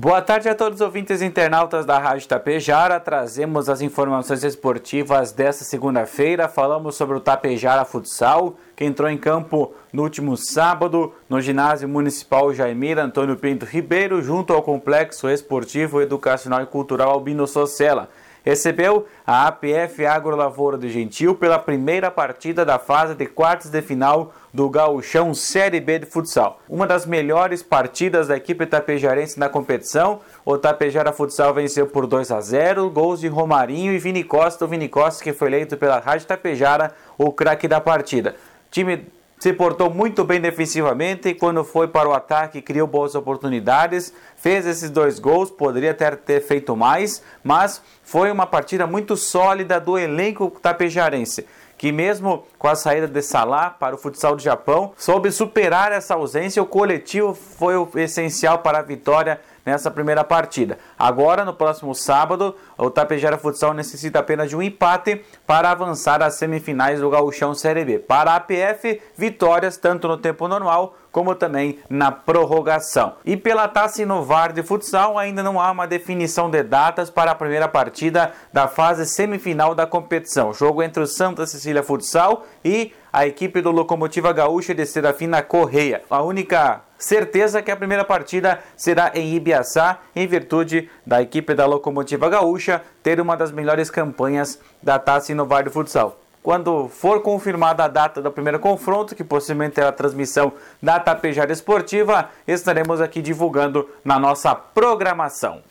Boa tarde a todos os ouvintes internautas da Rádio Tapejara. Trazemos as informações esportivas desta segunda-feira. Falamos sobre o Tapejara Futsal, que entrou em campo no último sábado no ginásio municipal Jaimir Antônio Pinto Ribeiro, junto ao Complexo Esportivo, Educacional e Cultural Albino Socella recebeu a APF Agro Lavoura de Gentil pela primeira partida da fase de quartos de final do Gauchão Série B de futsal. Uma das melhores partidas da equipe tapejarense na competição. O Tapejara Futsal venceu por 2 a 0, gols de Romarinho e Vini Costa. O Vini Costa que foi eleito pela Rádio Tapejara o craque da partida. Time se portou muito bem defensivamente e quando foi para o ataque criou boas oportunidades, fez esses dois gols, poderia ter, ter feito mais, mas foi uma partida muito sólida do elenco tapejarense que mesmo com a saída de Salah para o futsal do Japão, soube superar essa ausência. O coletivo foi o essencial para a vitória nessa primeira partida. Agora, no próximo sábado, o Tapejara Futsal necessita apenas de um empate para avançar às semifinais do Gauchão Série B. Para a APF, vitórias tanto no tempo normal como também na prorrogação. E pela Taça Inovar de Futsal, ainda não há uma definição de datas para a primeira partida da fase semifinal da competição. Jogo entre o Santa Cecília Futsal e a equipe do Locomotiva Gaúcha de Serafina Correia. A única certeza que a primeira partida será em Ibiaçá, em virtude da equipe da Locomotiva Gaúcha ter uma das melhores campanhas da Taça Inovar de Futsal. Quando for confirmada a data do primeiro confronto, que possivelmente terá a transmissão da Tapejara Esportiva, estaremos aqui divulgando na nossa programação.